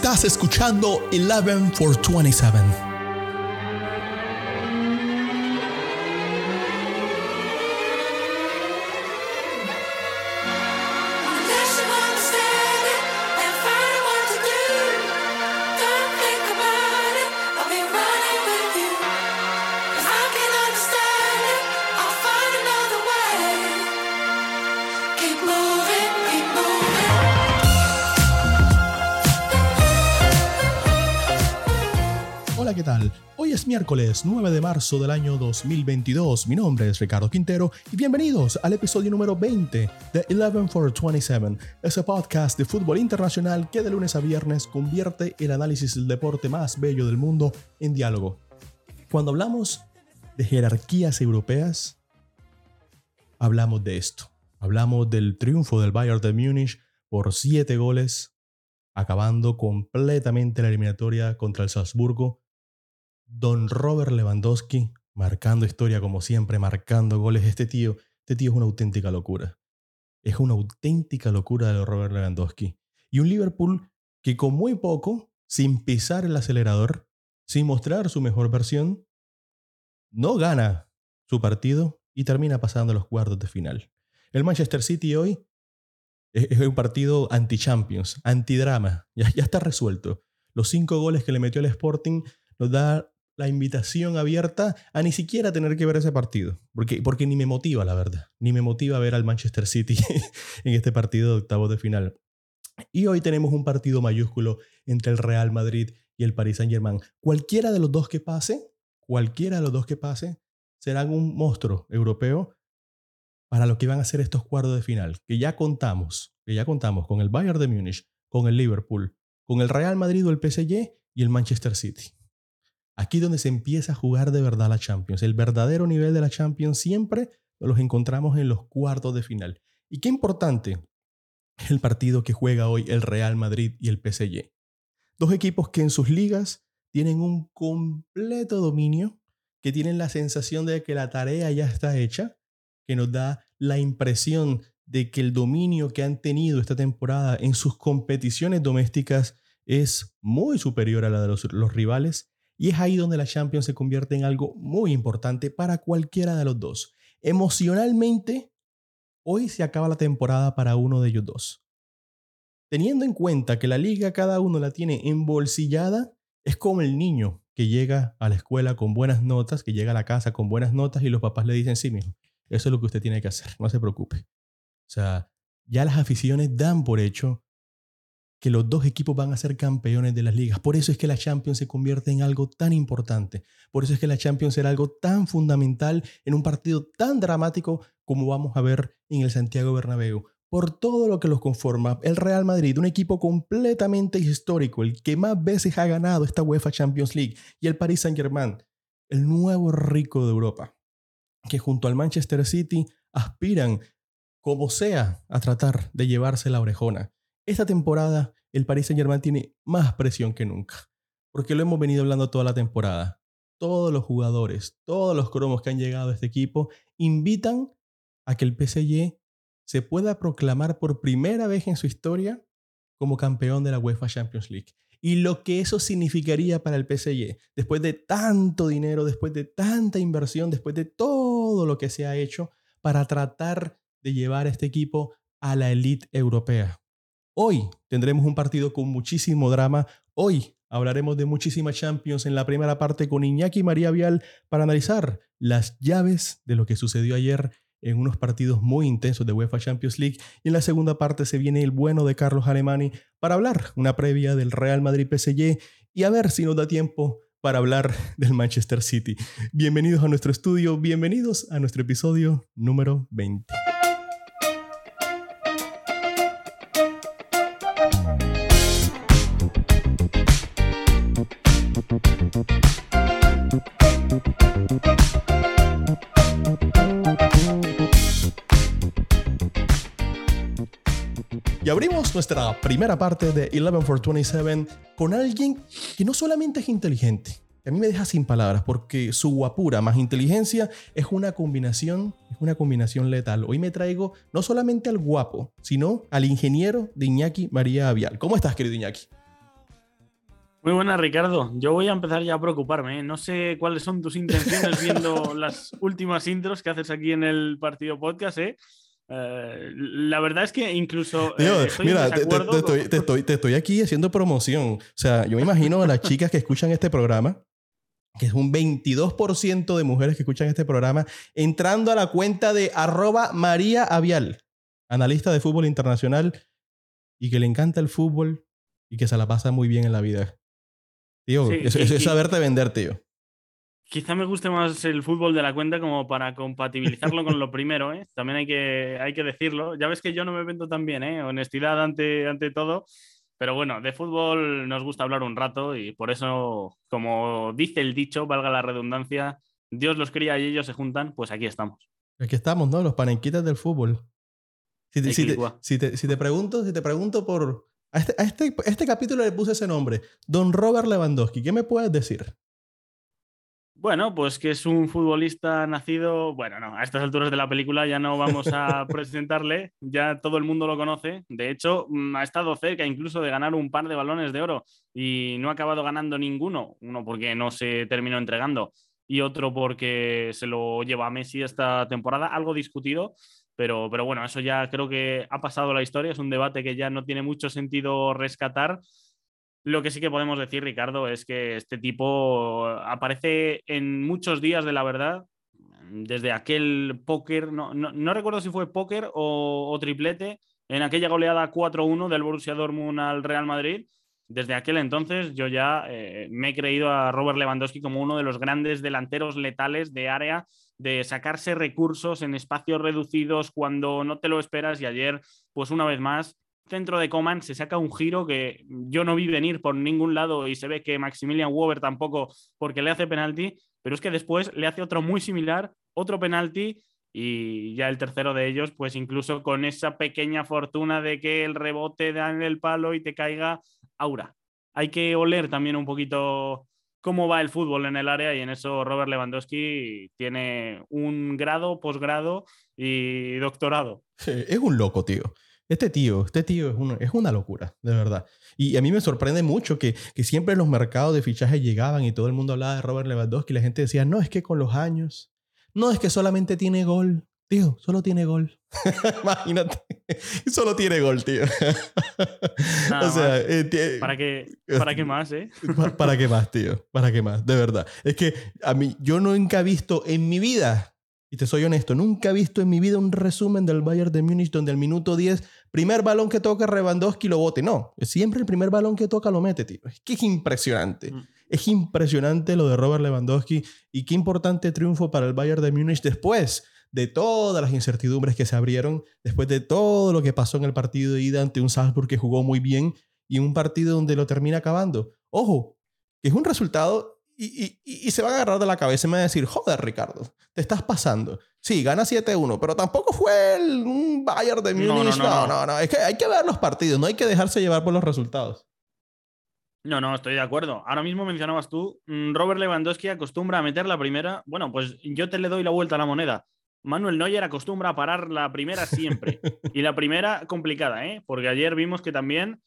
Estás escuchando 11 for 27. Hola, ¿qué tal? Hoy es miércoles 9 de marzo del año 2022. Mi nombre es Ricardo Quintero y bienvenidos al episodio número 20 de 11 for 27, ese podcast de fútbol internacional que de lunes a viernes convierte el análisis del deporte más bello del mundo en diálogo. Cuando hablamos de jerarquías europeas, hablamos de esto. Hablamos del triunfo del Bayern de Múnich por 7 goles, acabando completamente la eliminatoria contra el Salzburgo. Don Robert Lewandowski marcando historia como siempre, marcando goles. Este tío, este tío es una auténtica locura. Es una auténtica locura de Robert Lewandowski. Y un Liverpool que con muy poco, sin pisar el acelerador, sin mostrar su mejor versión, no gana su partido y termina pasando a los cuartos de final. El Manchester City hoy es un partido anti-champions, anti-drama. Ya, ya está resuelto. Los cinco goles que le metió el Sporting nos da la invitación abierta a ni siquiera tener que ver ese partido. Porque, porque ni me motiva, la verdad. Ni me motiva ver al Manchester City en este partido de octavos de final. Y hoy tenemos un partido mayúsculo entre el Real Madrid y el Paris Saint-Germain. Cualquiera de los dos que pase, cualquiera de los dos que pase, serán un monstruo europeo para lo que van a ser estos cuartos de final, que ya contamos, que ya contamos con el Bayern de Múnich, con el Liverpool, con el Real Madrid o el PSG y el Manchester City. Aquí donde se empieza a jugar de verdad la Champions. El verdadero nivel de la Champions siempre los encontramos en los cuartos de final. Y qué importante el partido que juega hoy el Real Madrid y el PSG. Dos equipos que en sus ligas tienen un completo dominio, que tienen la sensación de que la tarea ya está hecha, que nos da la impresión de que el dominio que han tenido esta temporada en sus competiciones domésticas es muy superior a la de los, los rivales. Y es ahí donde la Champions se convierte en algo muy importante para cualquiera de los dos. Emocionalmente, hoy se acaba la temporada para uno de ellos dos. Teniendo en cuenta que la liga cada uno la tiene embolsillada, es como el niño que llega a la escuela con buenas notas, que llega a la casa con buenas notas y los papás le dicen, sí, mijo, eso es lo que usted tiene que hacer, no se preocupe. O sea, ya las aficiones dan por hecho que los dos equipos van a ser campeones de las ligas. Por eso es que la Champions se convierte en algo tan importante. Por eso es que la Champions será algo tan fundamental en un partido tan dramático como vamos a ver en el Santiago Bernabéu. Por todo lo que los conforma, el Real Madrid, un equipo completamente histórico, el que más veces ha ganado esta UEFA Champions League, y el Paris Saint-Germain, el nuevo rico de Europa, que junto al Manchester City aspiran, como sea, a tratar de llevarse la orejona. Esta temporada el Paris Saint-Germain tiene más presión que nunca, porque lo hemos venido hablando toda la temporada. Todos los jugadores, todos los cromos que han llegado a este equipo invitan a que el PSG se pueda proclamar por primera vez en su historia como campeón de la UEFA Champions League. Y lo que eso significaría para el PSG, después de tanto dinero, después de tanta inversión, después de todo lo que se ha hecho para tratar de llevar a este equipo a la elite europea. Hoy tendremos un partido con muchísimo drama. Hoy hablaremos de muchísimas Champions en la primera parte con Iñaki María Vial para analizar las llaves de lo que sucedió ayer en unos partidos muy intensos de UEFA Champions League. Y en la segunda parte se viene el bueno de Carlos Alemani para hablar una previa del Real Madrid PSG y a ver si nos da tiempo para hablar del Manchester City. Bienvenidos a nuestro estudio, bienvenidos a nuestro episodio número 20. Y abrimos nuestra primera parte de 11 for 27 con alguien que no solamente es inteligente, que a mí me deja sin palabras, porque su guapura más inteligencia es una combinación, es una combinación letal. Hoy me traigo no solamente al guapo, sino al ingeniero de Iñaki María Avial. ¿Cómo estás, querido Iñaki? Muy buenas, Ricardo. Yo voy a empezar ya a preocuparme. ¿eh? No sé cuáles son tus intenciones viendo las últimas intros que haces aquí en el partido podcast. ¿eh? Eh, la verdad es que incluso. eh, Tío, estoy mira, te, te- desacuerdo te estoy, con- te estoy- te estoy aquí haciendo promoción. O sea, yo me imagino a las chicas que escuchan este programa, que es un 22% de mujeres que escuchan este programa, entrando a la cuenta de arroba María Avial, analista de fútbol internacional y que le encanta el fútbol y que se la pasa muy bien en la vida. Tío, Sí, y- es y- saberte vender, tío. Quizá me guste más el fútbol de la cuenta como para compatibilizarlo con lo primero, ¿eh? También hay que, hay que decirlo. Ya ves que yo no me vendo tan bien, ¿eh? Honestidad ante, ante todo. Pero bueno, de fútbol nos gusta hablar un rato y por eso, como dice el dicho, valga la redundancia, Dios los cría y ellos se juntan, pues aquí estamos. Aquí estamos, ¿no? Los panenquitas del fútbol. Si te, si te- Equilibua. si te- si te pregunto, si te pregunto por... A este, a este, a este capítulo le puse ese nombre. Don Robert Lewandowski. ¿Qué me puedes decir? Bueno, pues que es un futbolista nacido, bueno, no, a estas alturas de la película ya no vamos a presentarle, ya todo el mundo lo conoce. De hecho, mm, ha estado cerca incluso de ganar un par de balones de oro y no ha acabado ganando ninguno, uno porque no se terminó entregando y otro porque se lo lleva a Messi esta temporada, algo discutido, pero, pero bueno, eso ya creo que ha pasado la historia, es un debate que ya no tiene mucho sentido rescatar. Lo que sí que podemos decir, Ricardo, es que este tipo aparece en muchos días de la verdad, desde aquel póker, no, no, recuerdo si fue póker o, o triplete, en aquella goleada 4-1 del Borussia Dortmund al Real Madrid. Desde aquel entonces yo ya eh, me he creído a Robert Lewandowski como uno de los grandes delanteros letales de área, de sacarse recursos en espacios reducidos cuando no te lo esperas y ayer, pues una vez más, centro de Coman se saca un giro que yo no vi venir por ningún lado y se ve que Maximilian Weber tampoco porque le hace penalti, pero es que después le hace otro muy similar, otro penalti y ya el tercero de ellos, pues incluso con esa pequeña fortuna de que el rebote da en el palo y te caiga aura. Hay que oler también un poquito cómo va el fútbol en el área y en eso Robert Lewandowski tiene un grado, posgrado y doctorado. Es un loco, tío. Este tío, este tío es, un- es una locura, de verdad. Y a mí me sorprende mucho que, que siempre los mercados de fichajes llegaban y todo el mundo hablaba de Robert Lewandowski y la gente decía, no, es que con los años, no, es que solamente tiene gol. Tío, solo tiene gol. Imagínate. Solo tiene gol, tío. Nada o sea, más. eh, ¿Para qué, ¿Para qué más, eh? Pa- ¿Para qué más, tío? ¿Para qué más? De verdad. Es que a mí, yo nunca he visto en mi vida, y te soy honesto, nunca he visto en mi vida un resumen del Bayern de Múnich donde al minuto 10, primer balón que toca Lewandowski lo bote. No, siempre el primer balón que toca lo mete, tío. Es que es impresionante. Mm. Es impresionante lo de Robert Lewandowski y qué importante triunfo para el Bayern de Múnich después de todas las incertidumbres que se abrieron, después de todo lo que pasó en el partido de ida ante un Salzburg que jugó muy bien y un partido donde lo termina acabando. Ojo, que es un resultado y, y- y- se van a agarrar de la cabeza y me van a decir, joder, Ricardo, te estás pasando. Sí, gana 7-1, pero tampoco fue el, un Bayern de No, no, Múnich. no, No no, no. no, Es que hay que ver los partidos, no hay que dejarse llevar por los resultados. No, no, estoy de acuerdo. Ahora mismo mencionabas tú, mm, Robert Lewandowski acostumbra a meter la primera. Bueno, pues yo te le doy la vuelta a la moneda. Manuel Neuer acostumbra a parar la primera siempre. y la primera complicada, ¿eh? Porque ayer vimos que también,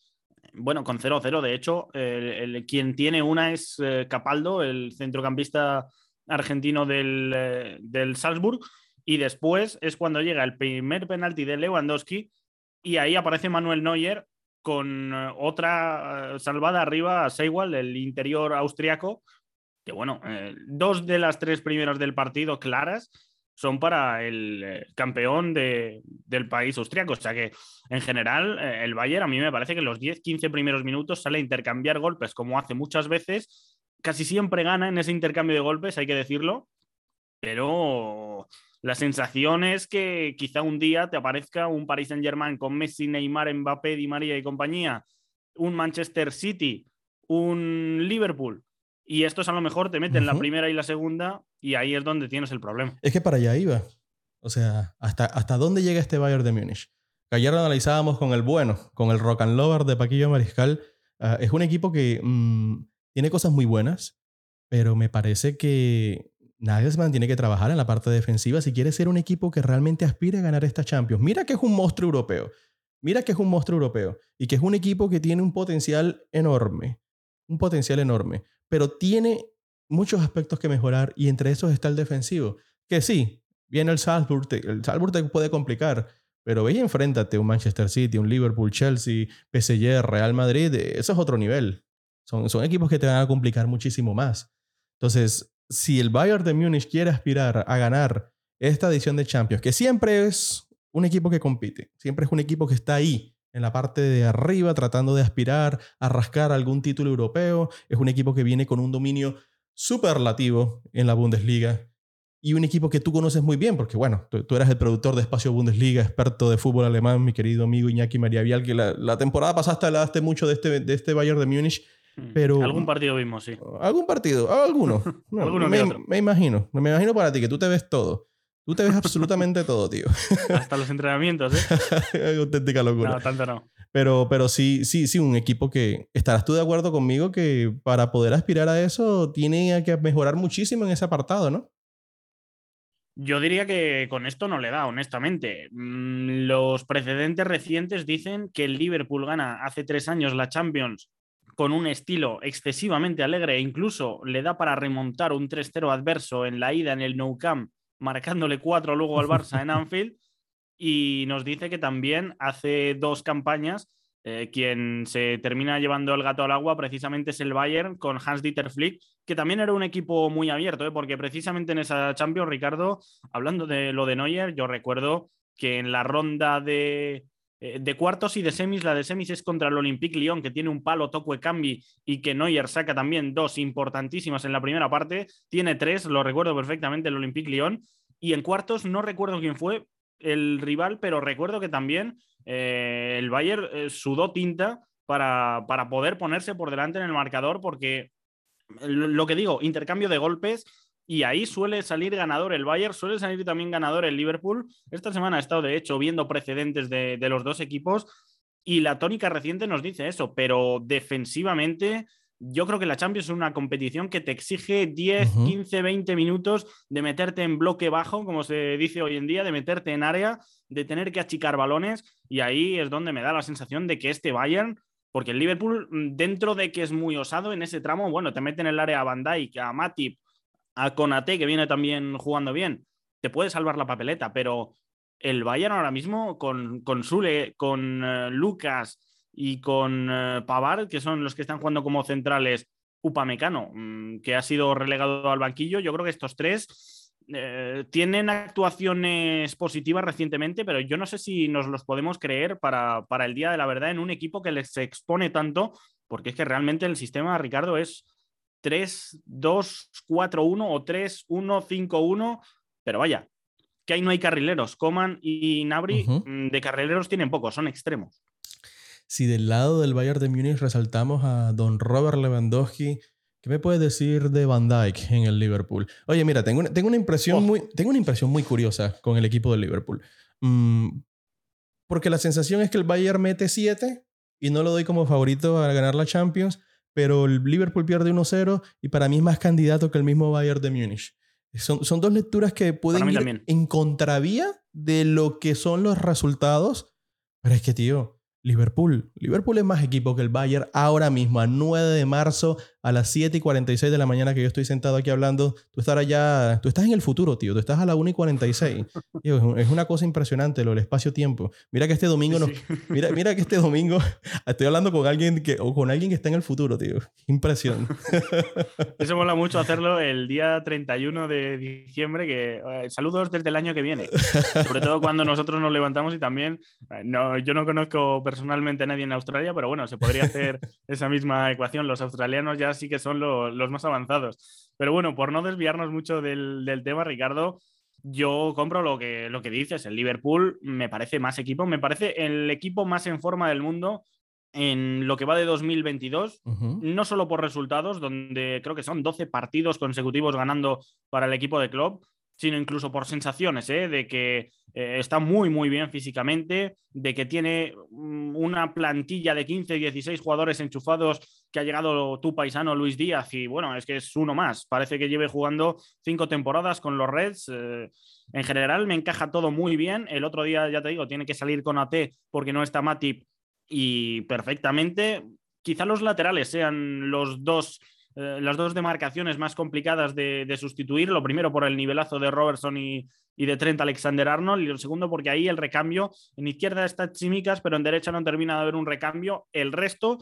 bueno, con 0-0, de hecho, el, quien tiene una es eh, Capaldo, el centrocampista argentino del, eh, del Salzburg. Y después es cuando llega el primer penalti de Lewandowski y ahí aparece Manuel Neuer con eh, otra salvada arriba a Seiwald, el interior austriaco, que bueno, dos de las tres primeras del partido claras son para el eh, campeón de- del país austriaco. O sea que, en general, eh, el Bayern a mí me parece que los 10-15 primeros minutos sale a intercambiar golpes, como hace muchas veces. Casi siempre gana en ese intercambio de golpes, hay que decirlo. Pero la sensación es que quizá un día te aparezca un Paris Saint-Germain con Messi, Neymar, Mbappé, Di María y compañía, un Manchester City, un Liverpool, y estos a lo mejor te meten la primera y la segunda, y ahí es donde tienes el problema. Es que para allá iba. O sea, ¿hasta, hasta dónde llega este Bayern de Múnich? que ayer lo analizábamos con el bueno, con el Rock and Lover de Paquillo Mariscal. Ah, es un equipo que mm, tiene cosas muy buenas, pero me parece que Nagelsmann tiene que trabajar en la parte defensiva si quiere ser un equipo que realmente aspire a ganar esta Champions. Mira que es un monstruo europeo. Mira que es un monstruo europeo y que es un equipo que tiene un potencial enorme. Un potencial enorme. Pero tiene muchos aspectos que mejorar y entre esos está el defensivo. Que sí, viene el Salzburg, el Salzburg te puede complicar, pero ve y enfréntate un Manchester City, un Liverpool, Chelsea, PSG, Real Madrid, eh, eso es otro nivel. Son, son equipos que te van a complicar muchísimo más. Entonces, si el Bayern de Múnich quiere aspirar a ganar esta edición de Champions, que siempre es un equipo que compite, siempre es un equipo que está ahí en la parte de arriba tratando de aspirar a rascar algún título europeo, es un equipo que viene con un dominio superlativo en la Bundesliga y un equipo que tú conoces muy bien, porque bueno, tú, tú eras el productor de Espacio Bundesliga, experto de fútbol alemán, mi querido amigo Iñaki María Vial, que la, la temporada pasada hablaste mucho de este, de este Bayern de Múnich. Pero- Mm. Algún partido vimos, sí. ¿Algún partido? ¿Alguno? No, Alguno me, me imagino. Me imagino para ti que tú te ves todo. Tú te ves absolutamente todo, tío. Hasta los entrenamientos, ¿eh? Auténtica locura. No, tanto no. Pero, pero sí, sí, sí, un equipo que estarás tú de acuerdo conmigo que para poder aspirar a eso tiene que mejorar muchísimo en ese apartado, ¿no? Yo diría que con esto no le da, honestamente. Mm, Los precedentes recientes dicen que el Liverpool gana hace tres años la Champions con un estilo excesivamente alegre e incluso le da para remontar un 3-0 adverso en la ida en el Nou Camp, marcándole cuatro luego al Barça en Anfield. Y nos dice que también hace dos campañas eh, quien se termina llevando el gato al agua precisamente es el Bayern con Hans-Dieter Flick, que también era un equipo muy abierto, ¿eh? porque precisamente en esa Champions, Ricardo, hablando de lo de Neuer, yo recuerdo que en la ronda de, eh, de cuartos y de semis, la de semis es contra el Olympique Lyon, que tiene un palo Tokwe Cambi y que Neuer saca también dos importantísimas en la primera parte, tiene tres, lo recuerdo perfectamente, el Olympique Lyon, y en cuartos no recuerdo quién fue el rival, pero recuerdo que también eh, el Bayern eh, sudó tinta para, para poder ponerse por delante en el marcador, porque lo lo que digo, intercambio de golpes y ahí suele salir ganador el Bayern, suele salir también ganador el Liverpool. Esta semana he estado, de hecho, viendo precedentes de, de los dos equipos y la tónica reciente nos dice eso, pero defensivamente yo creo que la Champions es una competición que te exige 10, Ujú. 15, 20 minutos de meterte en bloque bajo, como se dice hoy en día, de meterte en área, de tener que achicar balones y ahí es donde me da la sensación de que este Bayern porque el Liverpool, mm, dentro de que es muy osado en ese tramo, bueno, te mete en el área a Van Dijk, a Matip, a Konate, que viene también jugando bien, te puede salvar la papeleta, pero el Bayern ahora mismo con, con Sule, con eh, Lucas y con eh, Pavard, que son los que están jugando como centrales, Upamecano, mm, que ha sido relegado al banquillo, yo creo que estos tres eh, tienen actuaciones positivas recientemente, pero yo no sé si nos los podemos creer para, para el día de la verdad en un equipo que les expone tanto, porque es que realmente el sistema, Ricardo, es 3-2-4-1 o 3-1-5-1, pero vaya, que ahí no hay carrileros. Coman y Nabri Ujú. mm, de carrileros tienen pocos, son extremos. Si del lado del Bayern de Múnich resaltamos a don Robert Lewandowski, ¿qué me puedes decir de Van Dijk en el Liverpool? Oye, mira, tengo una, tengo una, impresión, Oh. muy, tengo una impresión muy curiosa con el equipo del Liverpool. Mm, porque la sensación es que el Bayern mete 7 y no lo doy como favorito a ganar la Champions, pero el Liverpool pierde 1-0 y para mí es más candidato que el mismo Bayern de Múnich. Son, son dos lecturas que pueden ir también. en contravía de lo que son los resultados, pero es que, tío, Liverpool. Liverpool es más equipo que el Bayern ahora mismo, a 9 de marzo, a las 7 y 46 de la mañana que yo estoy sentado aquí hablando. Tú estás allá, tú estás en el futuro, tío. Tú estás a la 1 y 46. Tío, es, un- es una cosa impresionante lo del espacio-tiempo. Mira que este domingo nos, Sí. Mira, mira que este domingo estoy hablando con alguien que, o con alguien que está en el futuro, tío. Impresión. Eso mola mucho hacerlo el día 31 de diciembre, que eh, saludos desde el año que viene. Sobre todo cuando nosotros nos levantamos y también, eh, no, yo no conozco personalmente a nadie en Australia, pero bueno, se podría hacer esa misma ecuación. Los australianos ya sí que son lo- los más avanzados. Pero bueno, por no desviarnos mucho del, del tema, Ricardo, yo compro lo que, lo que dices. El Liverpool me parece más equipo, me parece el equipo más en forma del mundo en lo que va de 2022 Ujú. no solo por resultados, donde creo que son 12 partidos consecutivos ganando para el equipo de club, sino incluso por sensaciones, ¿eh? de que eh, está muy, muy bien físicamente, de que tiene mm, una plantilla de 15, 16 jugadores enchufados que ha llegado tu paisano Luis Díaz y bueno, es que es uno más. Parece que lleve jugando cinco temporadas con los Reds. eh, en general me encaja todo muy bien. El otro día, ya te digo, tiene que salir con AT porque no está Matip y perfectamente. Quizá los laterales sean los dos eh, las dos demarcaciones más complicadas de, sustituir. Lo primero por el nivelazo de Robertson y, y, de Trent Alexander Arnold. Y lo segundo porque ahí el recambio, en izquierda está Chimicas, pero en derecha no termina de haber un recambio. El resto,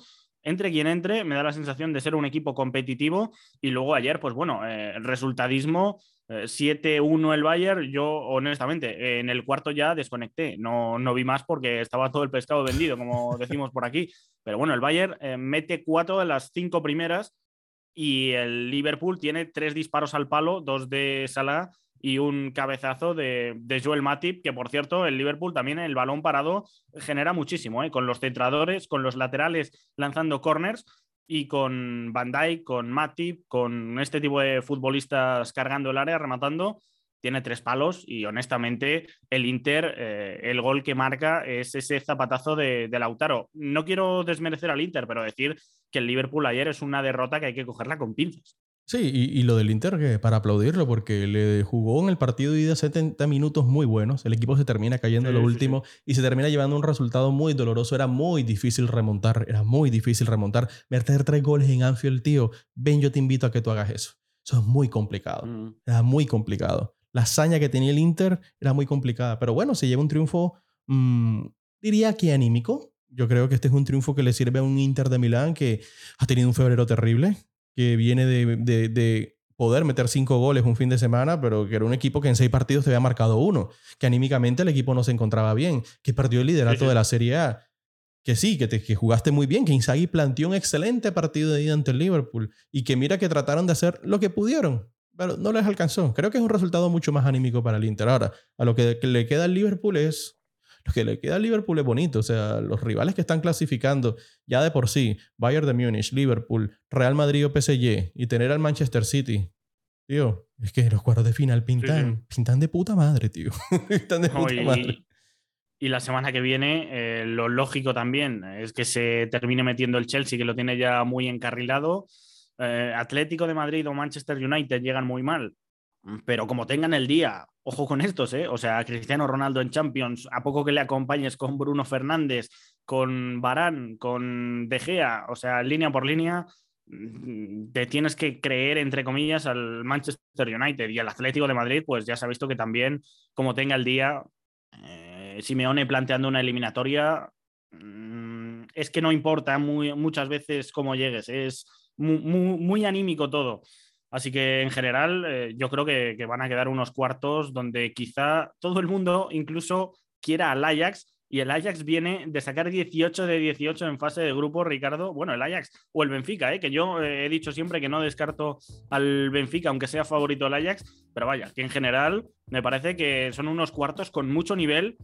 entre quien entre, me da la sensación de ser un equipo competitivo. Y luego ayer, pues bueno, eh, el resultadismo. Eh, 7-1 el Bayern, yo honestamente en el cuarto ya desconecté, no, no vi más porque estaba todo el pescado vendido, como decimos por aquí. Pero bueno, el Bayern eh, mete cuatro de las cinco primeras y el Liverpool tiene tres disparos al palo, dos de Salah y un cabezazo de, Joel Matip, que por cierto, el Liverpool también el balón parado genera muchísimo, ¿eh? con los centradores, con los laterales lanzando corners y con Van Dijk, con Matip, con este tipo de futbolistas cargando el área, rematando, tiene tres palos y honestamente el Inter, eh, el gol que marca es ese zapatazo de, de, Lautaro. No quiero desmerecer al Inter, pero decir que el Liverpool ayer es una derrota que hay que cogerla con pinzas. Sí, y, y, lo del Inter, que para aplaudirlo, porque le jugó en el partido de ida 70 minutos muy buenos. El equipo se termina cayendo en sí, lo último sí. y se termina llevando un resultado muy doloroso. Era muy difícil remontar, era muy difícil remontar. Meter tres goles en Anfield, tío. Ven, yo te invito a que tú hagas eso. Eso es muy complicado. Mm. Era muy complicado. La hazaña que tenía el Inter era muy complicada. Pero bueno, se lleva un triunfo, mmm, diría que anímico. Yo creo que este es un triunfo que le sirve a un Inter de Milán que ha tenido un febrero terrible que viene de, de, de, poder meter cinco goles un fin de semana, pero que era un equipo que en seis partidos te había marcado uno, que anímicamente el equipo no se encontraba bien, que perdió el liderato sí, sí. de la Serie A, que sí, que, te, que jugaste muy bien, que Inzaghi planteó un excelente partido de ida ante el Liverpool y que mira que trataron de hacer lo que pudieron, pero no les alcanzó. Creo que es un resultado mucho más anímico para el Inter. Ahora, a lo que le queda al Liverpool es lo que le queda al Liverpool es bonito. O sea, los rivales que están clasificando ya de por sí, Bayern de Múnich, Liverpool, Real Madrid o PSG, y tener al Manchester City, tío, es que los cuartos de final pintan, sí, sí. pintan de puta madre, tío. pintan de puta y, madre. Y la semana que viene, eh, lo lógico también es que se termine metiendo el Chelsea, que lo tiene ya muy encarrilado. Eh, Atlético de Madrid o Manchester United llegan muy mal. Pero como tengan el día, ojo con estos, ¿eh? O sea, Cristiano Ronaldo en Champions, a poco que le acompañes con Bruno Fernández, con Barán, con De Gea, o sea, línea por línea, mm, te tienes que creer, entre comillas, al Manchester United y al Atlético de Madrid, pues ya se ha visto que también, como tenga el día, eh, Simeone planteando una eliminatoria, mmm, es que no importa muy, muchas veces cómo llegues, es muy anímico todo. Así que en general eh, yo creo que, van a quedar unos cuartos donde quizá todo el mundo incluso quiera al Ajax y el Ajax viene de sacar 18 de 18 en fase de grupo, Ricardo. Bueno, el Ajax o el Benfica, ¿eh? que yo eh, he dicho siempre que no descarto al Benfica, aunque sea favorito el Ajax, pero vaya, que en general me parece que son unos cuartos con mucho nivel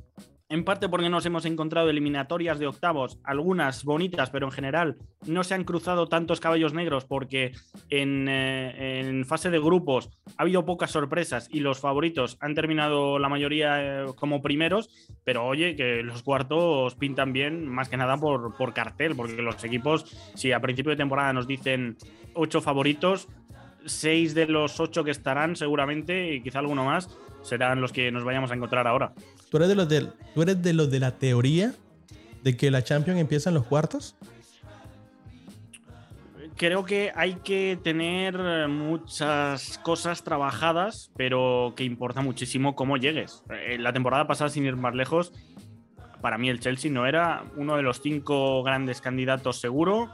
en parte porque nos hemos encontrado eliminatorias de octavos, algunas bonitas, pero en general no se han cruzado tantos caballos negros porque en, eh, fase de grupos ha habido pocas sorpresas y los favoritos han terminado la mayoría eh, como primeros, pero oye, que los cuartos pintan bien más que nada por, por cartel, porque los equipos, si a principio de temporada nos dicen ocho favoritos, seis de los ocho que estarán seguramente y quizá alguno más serán los que nos vayamos a encontrar ahora. ¿Tú eres de los de, tú eres de, los de la teoría de que la Champions empieza en los cuartos? Creo que hay que tener muchas cosas trabajadas, pero que importa muchísimo cómo llegues. En la temporada pasada, sin ir más lejos, para mí el Chelsea no era uno de los cinco grandes candidatos seguro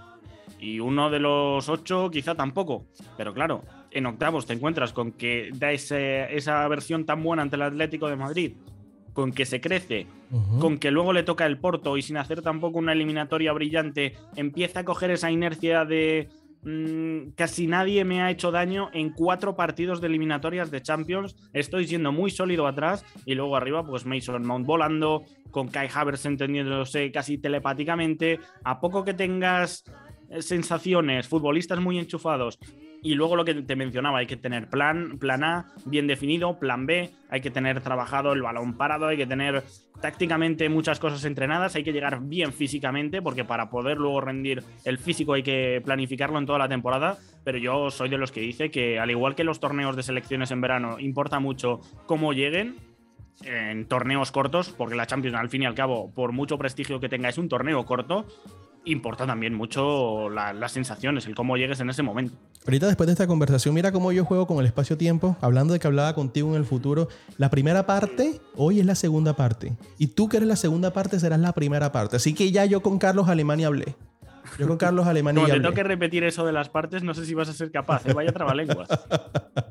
y uno de los ocho quizá tampoco. Pero claro, en octavos te encuentras con que da ese, esa versión tan buena ante el Atlético de Madrid, con que se crece, uh -huh. con que luego le toca el Porto y sin hacer tampoco una eliminatoria brillante, empieza a coger esa inercia de mmm, casi nadie me ha hecho daño en cuatro partidos de eliminatorias de Champions. Estoy siendo muy sólido atrás y luego arriba, pues Mason Mount volando, con Kai Havertz entendiéndose casi telepáticamente. A poco que tengas sensaciones, futbolistas muy enchufados, Y luego lo que te mencionaba, hay que tener plan, plan A bien definido, plan B, hay que tener trabajado el balón parado, hay que tener tácticamente muchas cosas entrenadas, hay que llegar bien físicamente, porque para poder luego rendir el físico hay que planificarlo en toda la temporada. Pero yo soy de los que dice que, al igual que los torneos de selecciones en verano, importa mucho cómo lleguen, en torneos cortos, porque la Champions, al fin y al cabo, por mucho prestigio que tenga, es un torneo corto, importa también mucho la- las sensaciones, el cómo llegues en ese momento. Ahorita después de esta conversación, mira cómo yo juego con el espacio-tiempo, hablando de que hablaba contigo en el futuro. La primera parte, hoy es la segunda parte. Y tú que eres la segunda parte, serás la primera parte. Así que ya yo con Carlos Alemania hablé. Yo con Carlos Alemania Como te tengo que repetir eso de las partes, no sé si vas a ser capaz, ¿eh? vaya trabalenguas.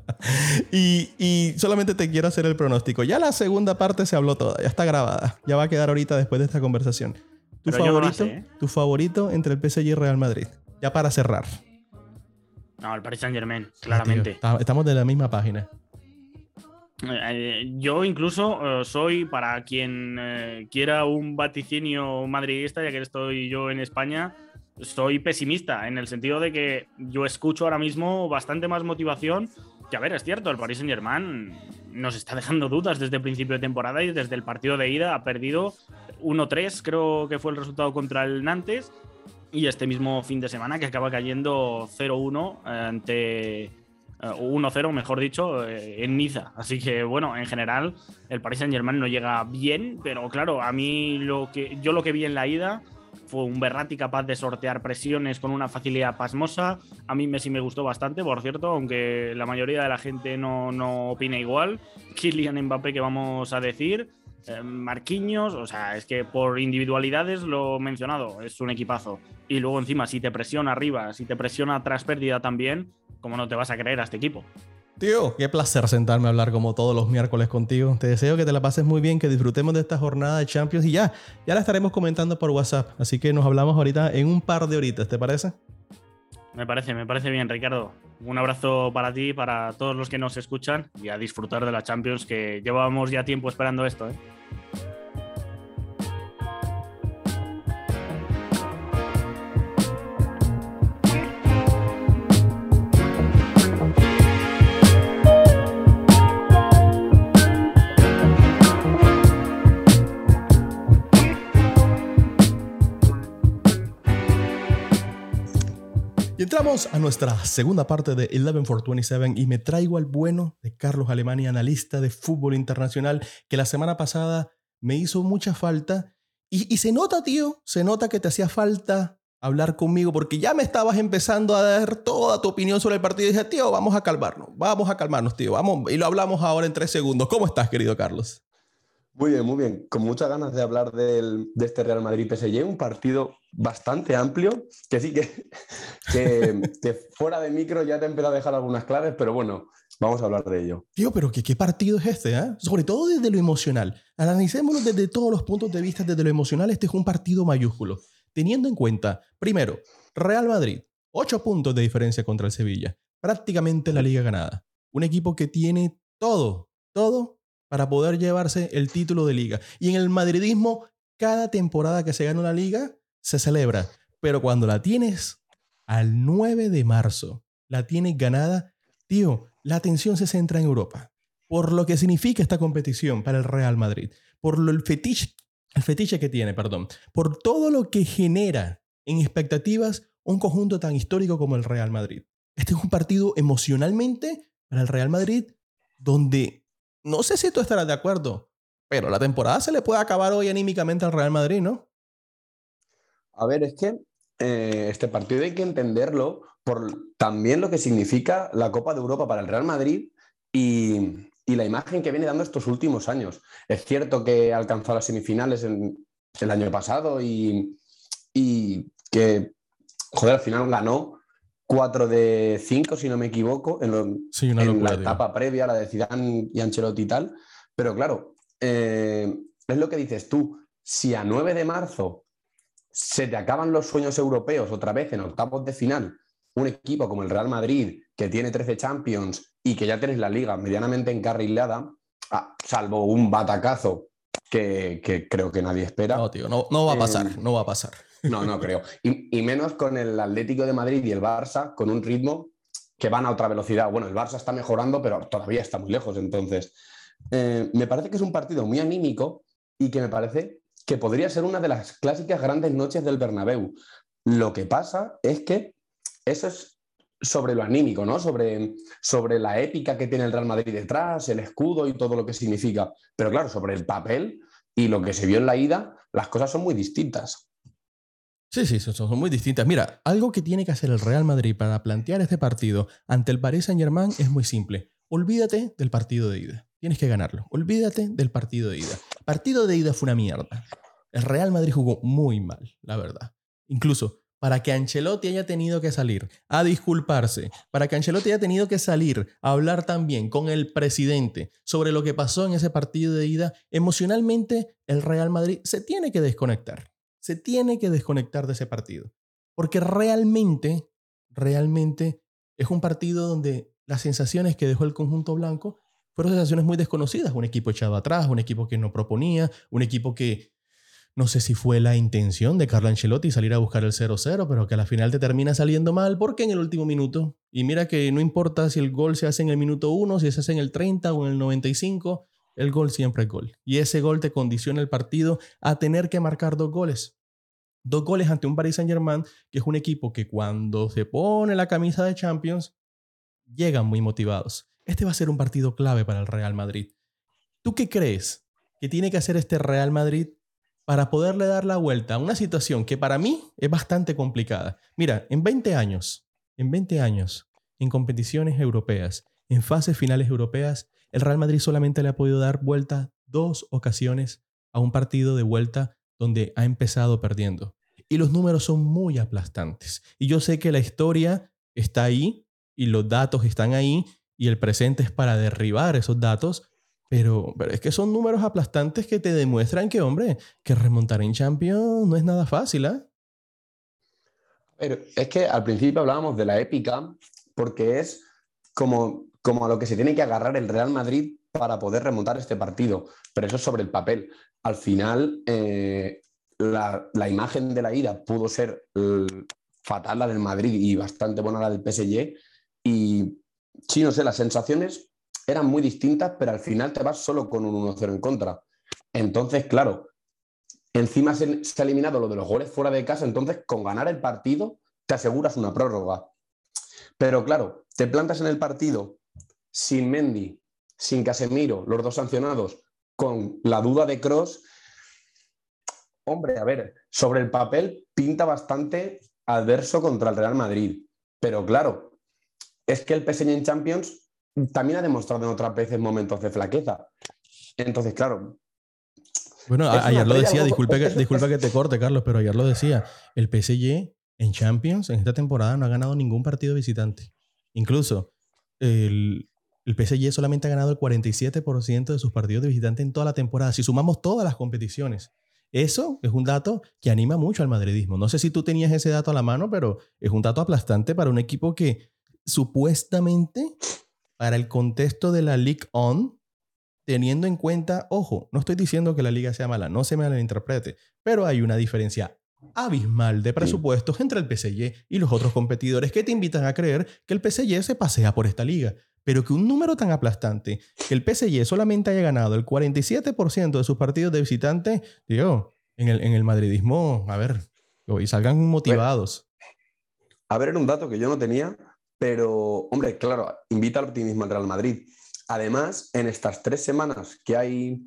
Y, y solamente te quiero hacer el pronóstico. Ya la segunda parte se habló toda, ya está grabada. Ya va a quedar ahorita después de esta conversación. Tu no favorito, sé, ¿eh? tu favorito entre el PSG y Real Madrid. Ya para cerrar. No, el Paris Saint Germain, claramente. estamos de la misma página. Eh, yo incluso eh, soy, para quien eh, quiera un vaticinio madridista, ya que estoy yo en España, soy pesimista, en el sentido de que yo escucho ahora mismo bastante más motivación. Que a ver, es cierto, el Paris Saint Germain nos está dejando dudas desde el principio de temporada y desde el partido de ida ha perdido 1-3, creo que fue el resultado contra el Nantes. Y este mismo fin de semana que acaba cayendo 0-1 ante, eh, 1-0, mejor dicho, eh, en Niza. Así que, bueno, en general, el Paris Saint-Germain no llega bien, pero claro, a mí lo que yo lo que vi en la ida fue un Berratti capaz de sortear presiones con una facilidad pasmosa. A mí Messi me gustó bastante, por cierto, aunque la mayoría de la gente no, no opina igual. Kylian Mbappé, que vamos a decir. Eh, Marquinhos, o sea, es que por individualidades lo mencionado, es un equipazo. Y luego encima, si te presiona arriba, si te presiona tras pérdida también, ¿cómo no te vas a creer a este equipo? Tío, qué placer sentarme a hablar como todos los miércoles contigo. Te deseo que te la pases muy bien, que disfrutemos de esta jornada de Champions y ya, ya la estaremos comentando por WhatsApp. Así que nos hablamos ahorita en un par de horitas, ¿te parece? Me parece, me parece bien, Ricardo. Un abrazo para ti, para todos los que nos escuchan y a disfrutar de la Champions, que llevábamos ya tiempo esperando esto. ¿eh? Entramos a nuestra segunda parte de 11 for 27 y me traigo al bueno de Carlos Alemania, analista de fútbol internacional, que la semana pasada me hizo mucha falta. Y, se nota, tío, se nota que te hacía falta hablar conmigo porque ya me estabas empezando a dar toda tu opinión sobre el partido y dije, tío, vamos a calmarnos, vamos a calmarnos, tío, vamos. Y lo hablamos ahora en tres segundos. ¿Cómo estás, querido Carlos? Muy bien, muy bien. Con muchas ganas de hablar del- de este Real Madrid-PSG, un partido bastante amplio, que sí que, que, que fuera de micro ya te he empezado a dejar algunas claves, pero bueno, vamos a hablar de ello. Tío, pero ¿qué, qué partido es este? eh? Sobre todo desde lo emocional. Analicémoslo desde todos los puntos de vista. Desde lo emocional, este es un partido mayúsculo. Teniendo en cuenta, primero, Real Madrid, 8 puntos de diferencia contra el Sevilla. Prácticamente la liga ganada. Un equipo que tiene todo, todo para poder llevarse el título de liga. Y en el madridismo, cada temporada que se gana una liga, se celebra. Pero cuando la tienes al 9 de marzo, la tienes ganada, tío, la atención se centra en Europa. Por lo que significa esta competición para el Real Madrid. Por lo, el, fetiche, el fetiche que tiene, perdón. Por todo lo que genera en expectativas un conjunto tan histórico como el Real Madrid. Este es un partido emocionalmente para el Real Madrid donde no sé si tú estarás de acuerdo, pero la temporada se le puede acabar hoy anímicamente al Real Madrid, ¿no? A ver, es que eh, este partido hay que entenderlo por también lo que significa la Copa de Europa para el Real Madrid y, y la imagen que viene dando estos últimos años. Es cierto que alcanzó las semifinales en- el año pasado y, y que, joder, al final ganó 4 de 5, si no me equivoco, en, lo- Sí, una en locura. la tío. etapa previa, la de Zidane y Ancelotti y tal. Pero claro, eh, es lo que dices tú. Si a 9 de marzo se te acaban los sueños europeos otra vez en octavos de final, un equipo como el Real Madrid, que tiene 13 Champions y que ya tienes la liga medianamente encarrilada, ah, salvo un batacazo que, que creo que nadie espera. No, tío, no, no va a pasar, Eh, no va a pasar. No, no creo. Y, menos con el Atlético de Madrid y el Barça, con un ritmo que van a otra velocidad. Bueno, el Barça está mejorando, pero todavía está muy lejos. Entonces, eh, me parece que es un partido muy anímico y que me parece que podría ser una de las clásicas grandes noches del Bernabéu. Lo que pasa es que eso es sobre lo anímico, ¿no? Sobre, sobre la épica que tiene el Real Madrid detrás, el escudo y todo lo que significa. Pero claro, sobre el papel y lo que se vio en la ida, las cosas son muy distintas. Sí, sí, son, muy distintas. Mira, algo que tiene que hacer el Real Madrid para plantear este partido ante el Paris Saint-Germain es muy simple. Olvídate del partido de ida. Tienes que ganarlo. Olvídate del partido de ida. Partido de ida fue una mierda. El Real Madrid jugó muy mal, la verdad. Incluso para que Ancelotti haya tenido que salir a disculparse, para que Ancelotti haya tenido que salir a hablar también con el presidente sobre lo que pasó en ese partido de ida, emocionalmente el Real Madrid se tiene que desconectar. Se tiene que desconectar de ese partido. Porque realmente, realmente es un partido donde las sensaciones que dejó el conjunto blanco fueron sensaciones muy desconocidas. Un equipo echado atrás, un equipo que no proponía, un equipo que no sé si fue la intención de Carlo Ancelotti salir a buscar el 0-0, pero que a la final te termina saliendo mal porque en el último minuto, y mira que no importa si el gol se hace en el minuto 1, si se hace en el 30 o en el 95, el gol siempre es gol. Y ese gol te condiciona el partido a tener que marcar dos goles. Dos goles ante un Paris Saint-Germain, que es un equipo que cuando se pone la camisa de Champions, llegan muy motivados. Este va a ser un partido clave para el Real Madrid. ¿Tú qué crees que tiene que hacer este Real Madrid para poderle dar la vuelta a una situación que para mí es bastante complicada. Mira, en 20 años, en 20 años, en competiciones europeas, en fases finales europeas, el Real Madrid solamente le ha podido dar vuelta dos ocasiones a un partido de vuelta donde ha empezado perdiendo. Y los números son muy aplastantes. Y yo sé que la historia está ahí y los datos están ahí y el presente es para derribar esos datos, pero, pero, es que son números aplastantes que te demuestran que, hombre, que remontar en Champions no es nada fácil, ¿eh? Pero es que al principio hablábamos de la épica porque es como, como a lo que se tiene que agarrar el Real Madrid para poder remontar este partido. Pero eso es sobre el papel. Al final, eh, la, imagen de la ida pudo ser fatal, la del Madrid, y bastante buena la del PSG. Y sí, no sé, las sensaciones eran muy distintas, pero al final te vas solo con un 1-0 en contra. Entonces, claro, encima se, ha eliminado lo de los goles fuera de casa, entonces con ganar el partido te aseguras una prórroga. Pero claro, te plantas en el partido sin Mendy, sin Casemiro, los dos sancionados, con la duda de Cross. Hombre, a ver, sobre el papel pinta bastante adverso contra el Real Madrid. Pero claro, es que el PSG en Champions también ha demostrado en otras veces momentos de flaqueza. Entonces, claro. Bueno, ayer lo decía, disculpe que, disculpa que te corte, Carlos, pero ayer lo decía. El PSG en Champions en esta temporada no ha ganado ningún partido visitante. Incluso el, el PSG solamente ha ganado el 47% de sus partidos de visitante en toda la temporada, si sumamos todas las competiciones. Eso es un dato que anima mucho al madridismo. No sé si tú tenías ese dato a la mano, pero es un dato aplastante para un equipo que supuestamente para el contexto de la League On, teniendo en cuenta, ojo, no estoy diciendo que la liga sea mala, no se me malinterprete, pero hay una diferencia abismal de presupuestos entre el PSG y los otros competidores que te invitan a creer que el PSG se pasea por esta liga. Pero que un número tan aplastante, que el PSG solamente haya ganado el 47% de sus partidos de visitante, digo, en el, en el madridismo, a ver, y salgan motivados. A ver, era un dato que yo no tenía, pero, hombre, claro, invita al optimismo al Real Madrid. Además, en estas tres semanas que hay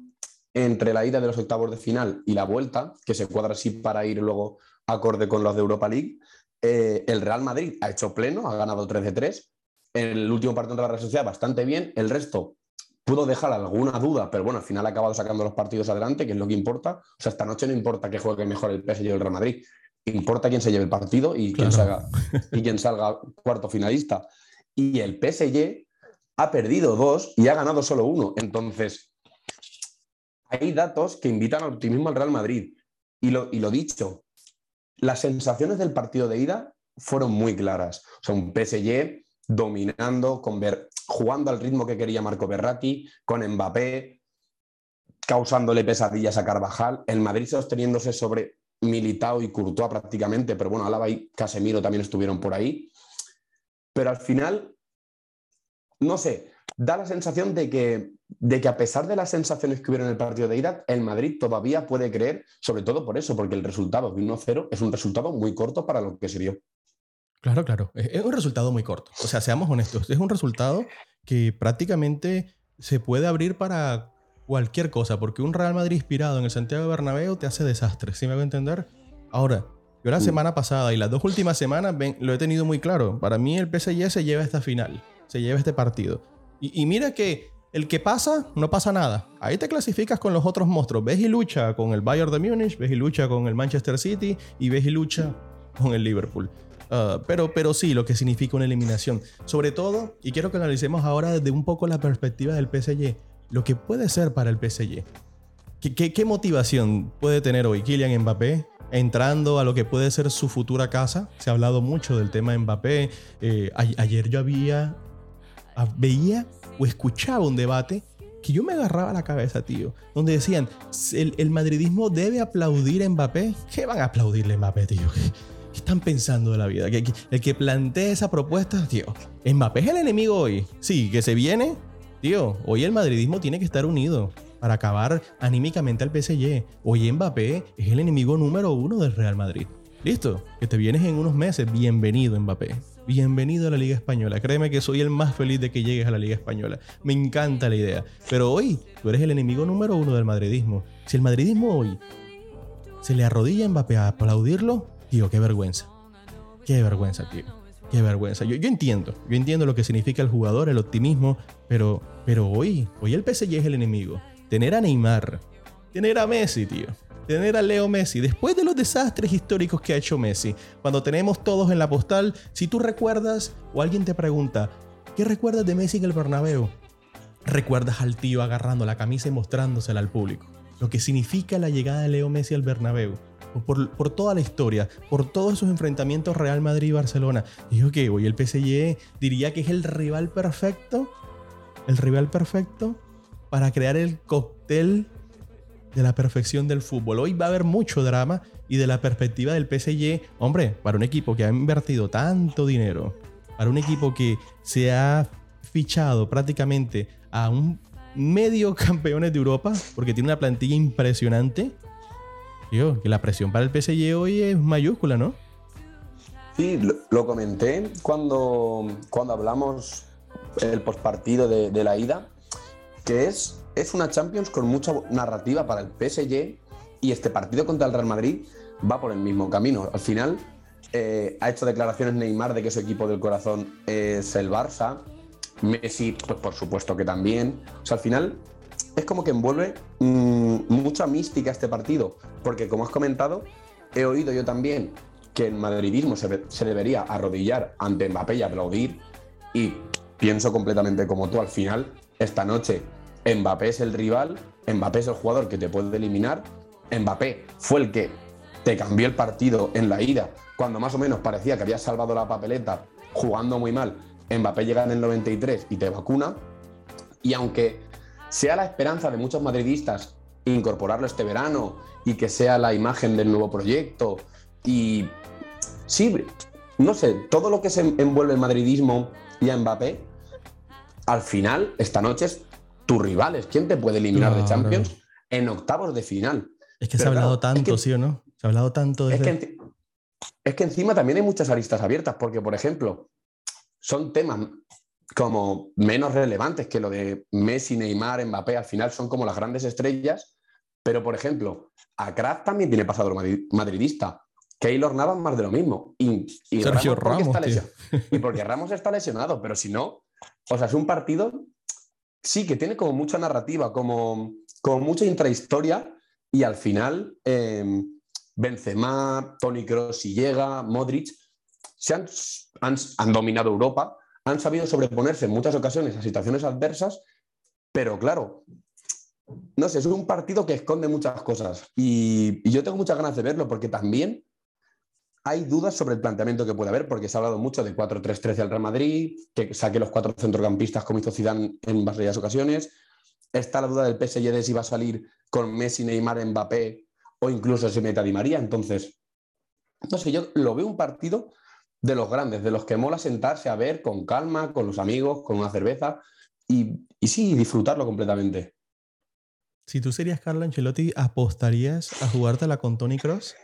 entre la ida de los octavos de final y la vuelta, que se cuadra así para ir luego acorde con los de Europa League, eh, el Real Madrid ha hecho pleno, ha ganado 3 de 3. El último partido de la Real Sociedad bastante bien. El resto pudo dejar alguna duda, pero bueno, al final ha acabado sacando los partidos adelante, que es lo que importa. O sea, esta noche no importa que juegue mejor el PSG o el Real Madrid importa quién se lleve el partido y quién, salga, y quién salga cuarto finalista. Y el PSG ha perdido dos y ha ganado solo uno. Entonces, hay datos que invitan al optimismo al Real Madrid. Y lo, y lo dicho, las sensaciones del partido de ida fueron muy claras. O sea, un PSG dominando, con ver, jugando al ritmo que quería Marco Berratti, con Mbappé, causándole pesadillas a Carvajal, el Madrid sosteniéndose sobre Militao y Courtois prácticamente, pero bueno, Álava y Casemiro también estuvieron por ahí. Pero al final no sé, da la sensación de que, de que a pesar de las sensaciones que hubieron en el partido de ida, el Madrid todavía puede creer, sobre todo por eso, porque el resultado de 1-0 es un resultado muy corto para lo que se dio. Claro, claro. Es un resultado muy corto. O sea, seamos honestos. Es un resultado que prácticamente se puede abrir para cualquier cosa, porque un Real Madrid inspirado en el Santiago Bernabéu te hace desastre. ¿Sí me va a entender? Ahora, yo la Mm. semana pasada y las dos últimas semanas ven- lo he tenido muy claro. Para mí el PSG se lleva esta final, se lleva este partido. Y, y mira que el que pasa, no pasa nada. Ahí te clasificas con los otros monstruos. Ves y lucha con el Bayern de Múnich, ves y lucha con el Manchester City y ves y lucha con el Liverpool. Ah, pero, pero sí, lo que significa una eliminación. Sobre todo, y quiero que analicemos ahora desde un poco la perspectiva del PSG, lo que puede ser para el PSG. ¿Qué, qué, qué motivación puede tener hoy Kylian Mbappé entrando a lo que puede ser su futura casa? Se ha hablado mucho del tema Mbappé. Eh, a- ayer yo había, veía o escuchaba un debate que yo me agarraba la cabeza, tío. Donde decían, el, el madridismo debe aplaudir a Mbappé. ¿Qué van a aplaudirle a Mbappé, tío? ¿Qué, están pensando de la vida? El que plantee esa propuesta, tío. Mbappé es el enemigo hoy. Sí, que se viene. Tío, hoy el madridismo tiene que estar unido para acabar anímicamente al PSG. Hoy Mbappé es el enemigo número uno del Real Madrid. Listo, que te vienes en unos meses. Bienvenido, Mbappé. Bienvenido a la Liga Española. Créeme que soy el más feliz de que llegues a la Liga Española. Me encanta la idea. Pero hoy tú eres el enemigo número uno del madridismo. Si el madridismo hoy se le arrodilla a Mbappé a aplaudirlo, tío, qué vergüenza. Qué vergüenza, tío. Qué vergüenza. Yo, yo entiendo, yo entiendo lo que significa el jugador, el optimismo, pero, pero hoy, hoy el PSG es el enemigo. Tener a Neymar, tener a Messi, tío. Tener a Leo Messi, después de los desastres históricos que ha hecho Messi, cuando tenemos todos en la postal, si tú recuerdas o alguien te pregunta, ¿qué recuerdas de Messi en el Bernabéu? Recuerdas al tío agarrando la camisa y mostrándosela al público. Lo que significa la llegada de Leo Messi al Bernabéu. Por, toda la historia, por todos esos enfrentamientos Real Madrid y Barcelona. Que hoy el PSG diría que es el rival perfecto, el rival perfecto para crear el cóctel de la perfección del fútbol. Hoy va a haber mucho drama y de la perspectiva del PSG, hombre, para un equipo que ha invertido tanto dinero, para un equipo que se ha fichado prácticamente a un medio campeones de Europa, porque tiene una plantilla impresionante, tío, que la presión para el PSG hoy es mayúscula, ¿no? Sí, lo, comenté cuando, cuando hablamos el postpartido de, de la ida, que es, es una Champions con mucha narrativa para el PSG y este partido contra el Real Madrid va por el mismo camino. Al final eh, ha hecho declaraciones Neymar de que su equipo del corazón es el Barça, Messi, pues por supuesto que también. O sea, al final es como que envuelve mm, mucha mística este partido, porque como has comentado, he oído yo también que el madridismo se, se debería arrodillar ante Mbappé y aplaudir, y pienso completamente como tú, al final, esta noche, Mbappé es el rival, Mbappé es el jugador que te puede eliminar, Mbappé fue el que te cambió el partido en la ida, cuando más o menos parecía que había salvado la papeleta jugando muy mal, Mbappé llega en el 93 y te vacuna, y aunque sea la esperanza de muchos madridistas incorporarlo este verano y que sea la imagen del nuevo proyecto y sí, no sé, todo lo que se envuelve el madridismo y a Mbappé, al final, esta noche es tu rival, es quien te puede eliminar de. Champions en octavos de final. Es que se ha hablado claro, es tanto, que- ¿sí o no? Se ha hablado tanto Es desde... que, enci- es que encima también hay muchas aristas abiertas, porque, por ejemplo, son temas como menos relevantes que lo de Messi, Neymar, Mbappé, al final son como las grandes estrellas, pero, por ejemplo, a Kraft también tiene pasado lo madri- madridista. Keylor Navas más de lo mismo. Y, y Sergio porque Ramos, está y porque Ramos está lesionado, pero si no, o sea, es un partido, sí, que tiene como mucha narrativa, como, como mucha intrahistoria, y al final eh, Benzema, Tony Kroos si llega, Modric, se han, han, han dominado Europa, han sabido sobreponerse en muchas ocasiones a situaciones adversas, pero claro, no sé, es un partido que esconde muchas cosas y, yo tengo muchas ganas de verlo porque también hay dudas sobre el planteamiento que puede haber, porque se ha hablado mucho de 4-3-3 al Real Madrid, que saque los cuatro centrocampistas como hizo Zidane en varias ocasiones. Está la duda del PSG de si va a salir con Messi, Neymar, Mbappé o incluso si mete a Di María. Entonces, no sé, yo lo veo un partido de los grandes, de los que mola sentarse a ver con calma, con los amigos, con una cerveza y, y sí, disfrutarlo completamente. Si tú serías Carlo Ancelotti, ¿apostarías a jugártela con Tony Cross?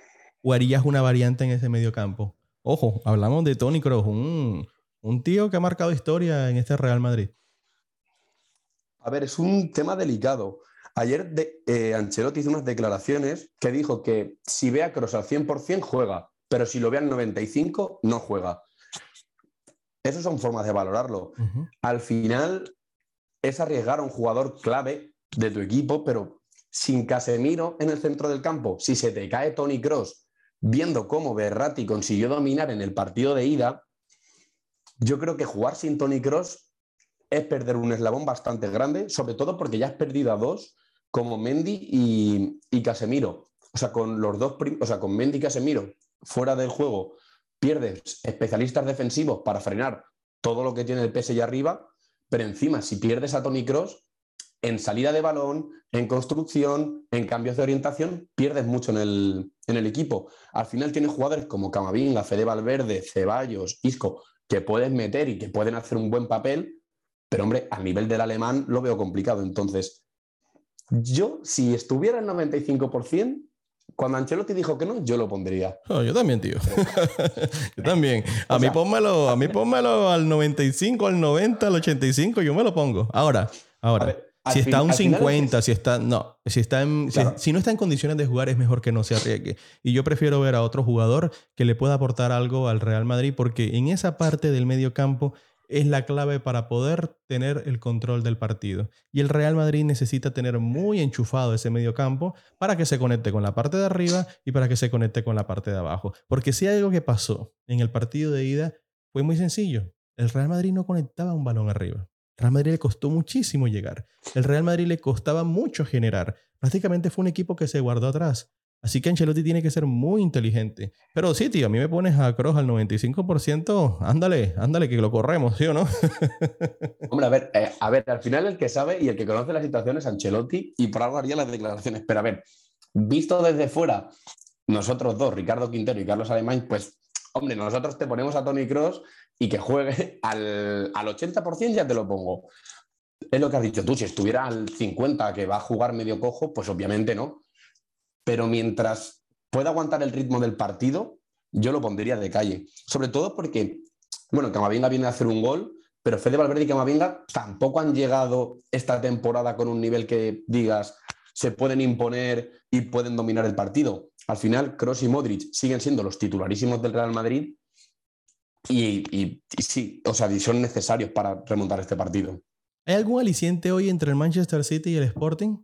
¿O harías una variante en ese medio campo? Ojo, hablamos de Tony Cross, un, un tío que ha marcado historia en este Real Madrid. A ver, es un tema delicado. Ayer de- eh, Ancelotti hizo unas declaraciones que dijo que si ve a Kroos al 100% juega, pero si lo ve al 95% no juega. Esas son formas de valorarlo. Al final es arriesgar a un jugador clave de tu equipo, pero sin Casemiro en el centro del campo, si se te cae Tony Cross, viendo cómo Berratti consiguió dominar en el partido de ida, yo creo que jugar sin Tony Cross es perder un eslabón bastante grande, sobre todo porque ya has perdido a dos como Mendy y, y Casemiro. O sea, con los dos, o sea, con Mendy y Casemiro fuera del juego, pierdes especialistas defensivos para frenar todo lo que tiene el PSG arriba, pero encima, si pierdes a Tony Cross, en salida de balón, en construcción, en cambios de orientación, pierdes mucho en el, en el equipo. Al final tienes jugadores como Camavinga, Fede Valverde, Ceballos, Isco, que puedes meter y que pueden hacer un buen papel, pero hombre, a nivel del alemán lo veo complicado. Entonces, yo, si estuviera en 95%, cuando Ancelotti dijo que no, yo lo pondría. Oh, yo también, tío. yo también. A O mí sea- pónmelo, a mí pónmelo al 95, al 90, al 85, yo me lo pongo. Ahora, ahora. Ver, si está a un al final es 50, si está. No, si está en. si-. Si, no está en condiciones de jugar, es mejor que no se arriesgue. Y yo prefiero ver a otro jugador que le pueda aportar algo al Real Madrid, porque en esa parte del medio campo es la clave para poder tener el control del partido. Y el Real Madrid necesita tener muy enchufado ese medio campo para que se conecte con la parte de arriba y para que se conecte con la parte de abajo. Porque si algo que pasó en el partido de ida, fue muy sencillo. El Real Madrid no conectaba un balón arriba. El Real Madrid le costó muchísimo llegar. El Real Madrid le costaba mucho generar. Prácticamente fue un equipo que se guardó atrás. Así que Ancelotti tiene que ser muy inteligente. Pero sí, tío, a mí me pones a Kroos al 95%. Ándale, ándale, que lo corremos, ¿sí o no? Hombre, a ver, eh, a ver, al final el que sabe y el que conoce la situación es Ancelotti y por algo haría las declaraciones. Pero a ver, visto desde fuera, nosotros dos, Ricardo Quintero y Carlos Alemán, pues, hombre, nosotros te ponemos a Tony Cross y que juegue al, al 80% ya te lo pongo. Es lo que has dicho tú, si estuviera al 50% que va a jugar medio cojo, pues obviamente no. Pero mientras pueda aguantar el ritmo del partido, yo lo pondría de calle. Sobre todo porque, bueno, Camavinga viene a hacer un gol, pero Fede Valverde y Camavinga tampoco han llegado esta temporada con un nivel que digas se pueden imponer y pueden dominar el partido. Al final, Kroos y Modric siguen siendo los titularísimos del Real Madrid y, y- sí, o sea, son necesarios para remontar este partido. ¿Hay algún aliciente hoy entre el Manchester City y el Sporting?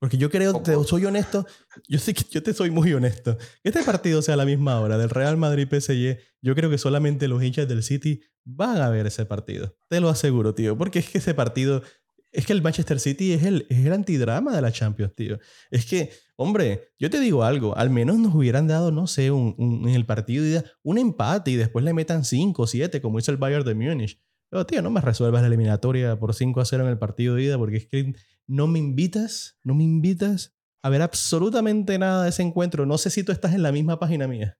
Porque yo creo, te soy honesto, yo sé que yo te soy muy honesto. Que este partido sea a la misma hora del Real Madrid-PSG, yo creo que solamente los hinchas del City van a ver ese partido. Te lo aseguro, tío. Porque es que ese partido, es que el Manchester City es el, es el antidrama de la Champions, tío. Es que, hombre, yo te digo algo, al menos nos hubieran dado, no sé, un, un- en el partido un empate y después le metan 5 o 7, como hizo el Bayern de Múnich. Pero, tío, no me resuelvas la eliminatoria por 5 a 0 en el partido de ida porque es que no me invitas, no me invitas a ver absolutamente nada de ese encuentro. No sé si tú estás en la misma página mía.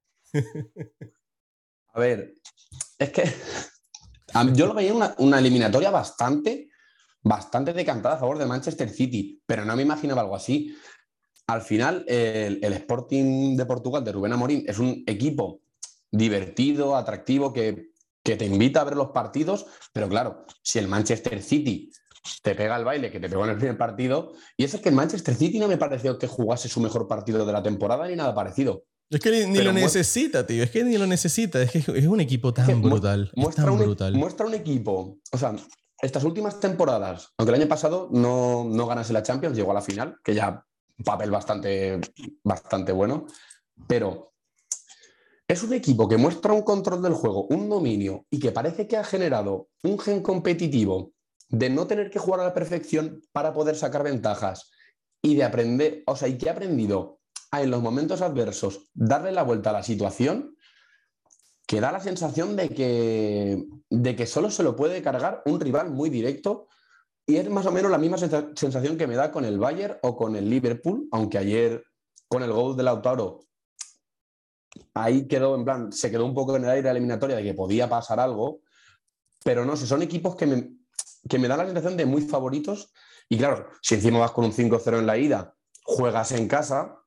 A ver, es que yo lo veía una, una eliminatoria bastante, bastante decantada a favor de Manchester City, pero no me imaginaba algo así. Al final, el, el Sporting de Portugal de Rubén Amorín es un equipo divertido, atractivo, que, que te invita a ver los partidos, pero claro, si el Manchester City te pega el baile que te pegó en el primer partido, y eso es que el Manchester City no me pareció que jugase su mejor partido de la temporada ni nada parecido. Es que ni, lo necesita, tío. Es que ni lo necesita. Es que es un equipo tan que brutal. es muestra tan un, e- brutal. muestra un equipo. O sea, estas últimas temporadas, aunque el año pasado no, no ganase la Champions, llegó a la final, que ya papel bastante, bastante bueno, pero es un equipo que muestra un control del juego, un dominio y que parece que ha generado un gen competitivo de no tener que jugar a la perfección para poder sacar ventajas y de aprender, o sea, y que ha aprendido a en los momentos adversos darle la vuelta a la situación que da la sensación de que, de que solo se lo puede cargar un rival muy directo y es más o menos la misma sensa- sensación que me da con el Bayern o con el Liverpool, aunque ayer con el gol de Lautaro ahí quedó, en plan, se quedó un poco en el aire la eliminatoria de que podía pasar algo, pero no sé, son equipos que me, que me dan la sensación de muy favoritos. Y claro, si encima vas con un 5-0 en la ida, juegas en casa,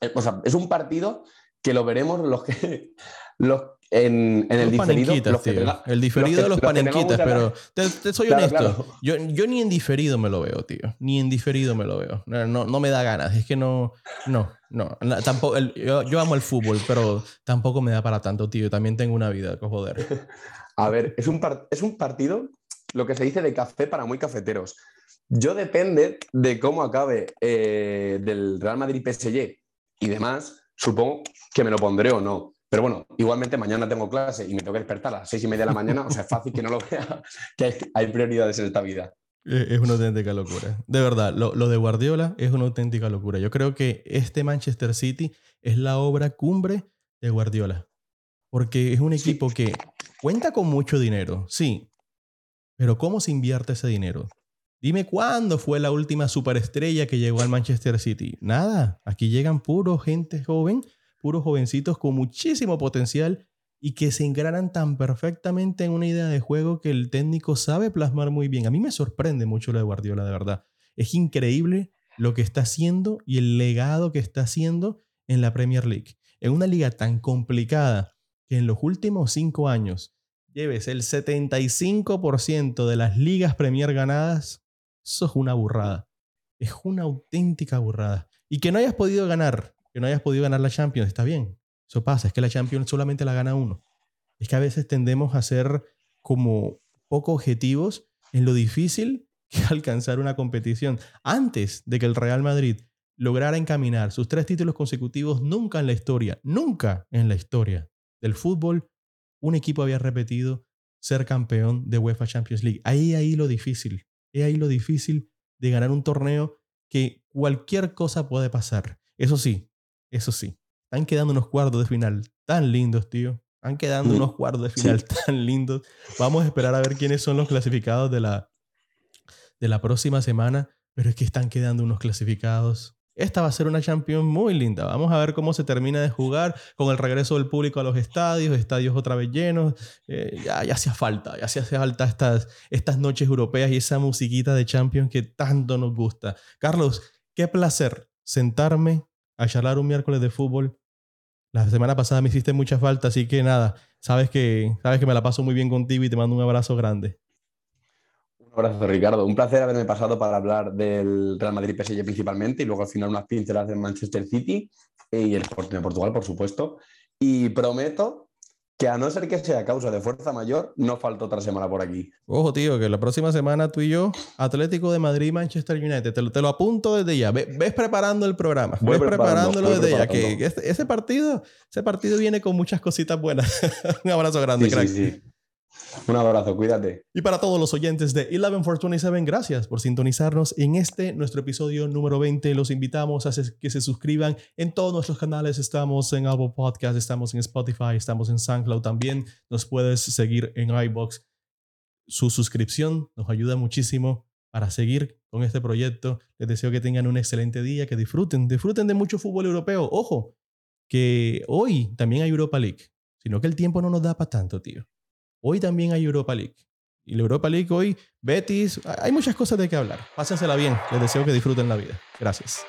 eh, o sea, es un partido que lo veremos los que los, en, en el Los diferido. los que tenga- el diferido que- de los panenquitas, pero te, te soy Claro, honesto. claro. Yo, yo ni en diferido me lo veo, tío. Ni en diferido me lo veo. No, no, no me da ganas. Es que no, no, no. Na- Tampoco, el- yo, yo amo el fútbol, pero tampoco me da para tanto, tío. También tengo una vida, que joder. A ver, es un, par- es un partido, lo que se dice de café para muy cafeteros. Yo depende de cómo acabe eh, del Real Madrid PSG y demás, supongo que me lo pondré o no. Pero bueno, igualmente mañana tengo clase y me tengo que despertar a las seis y media de la mañana, o sea, es fácil que no lo vea, que hay, hay prioridades en esta vida. Eh, Es una auténtica locura. De verdad, lo, lo de Guardiola es una auténtica locura. Yo creo que este Manchester City es la obra cumbre de Guardiola. Porque es un Sí. equipo que cuenta con mucho dinero, sí. Pero ¿cómo se invierte ese dinero? Dime cuándo fue la última superestrella que llegó al Manchester City. Nada. Aquí llegan puro gente joven, puros jovencitos con muchísimo potencial y que se engranan tan perfectamente en una idea de juego que el técnico sabe plasmar muy bien. A mí me sorprende mucho lo de Guardiola, de verdad. Es increíble lo que está haciendo y el legado que está haciendo en la Premier League. En una liga tan complicada que en los últimos cinco años lleves el 75% de las ligas Premier ganadas, eso es una burrada. Es una auténtica burrada. Y que no hayas podido ganar, que no hayas podido ganar la Champions, está bien. Eso pasa, es que la Champions solamente la gana uno. Es que a veces tendemos a ser como poco objetivos en lo difícil que alcanzar una competición. Antes de que el Real Madrid lograra encaminar sus tres títulos consecutivos, nunca en la historia, nunca en la historia del fútbol, un equipo había repetido ser campeón de UEFA Champions League. Ahí, ahí lo difícil. Es ahí lo difícil de ganar un torneo que cualquier cosa puede pasar. Eso sí, eso sí. Están quedando unos cuartos de final tan lindos, tío. Están quedando Mm, unos cuartos de sí. final tan lindos. Vamos a esperar a ver quiénes son los clasificados de la, de la próxima semana. Pero es que están quedando unos clasificados. Esta va a ser una Champions muy linda. Vamos a ver cómo se termina de jugar con el regreso del público a los estadios, estadios otra vez llenos. Eh, ya, ya hacía falta, ya hacía falta estas, estas noches europeas y esa musiquita de Champions que tanto nos gusta. Carlos, qué placer sentarme a charlar un miércoles de fútbol. La semana pasada me hiciste mucha falta, así que nada, sabes que, sabes que me la paso muy bien contigo y te mando un abrazo grande. Un abrazo, Ricardo. Un placer haberme pasado para hablar del Real Madrid PSG principalmente y luego al final unas pinceladas del Manchester City y el Sporting de Portugal, por supuesto. Y prometo que a no ser que sea causa de fuerza mayor, no falta otra semana por aquí. Ojo, tío, que la próxima semana tú y yo, Atlético de Madrid, Manchester United, te lo, te lo apunto desde ya. Ve- ves preparando el programa. Voy ves preparándolo desde ya. Que, que ese partido, ese partido viene con muchas cositas buenas. un abrazo grande, Sí, crack. sí, sí. Un abrazo, cuídate. Y para todos los oyentes de 11 for 27, gracias por sintonizarnos en este, nuestro episodio número 20. Los invitamos a que se suscriban en todos nuestros canales. Estamos en Apple Podcast, estamos en Spotify, estamos en SoundCloud también. Nos puedes seguir en iBox. Su suscripción nos ayuda muchísimo para seguir con este proyecto. Les deseo que tengan un excelente día, que disfruten, disfruten de mucho fútbol europeo. Ojo, que hoy también hay Europa League, sino que el tiempo no nos da para tanto, tío. Hoy también hay Europa League. Y la Europa League hoy, Betis, hay muchas cosas de qué hablar. Pásensela bien. Les deseo que disfruten la vida. Gracias.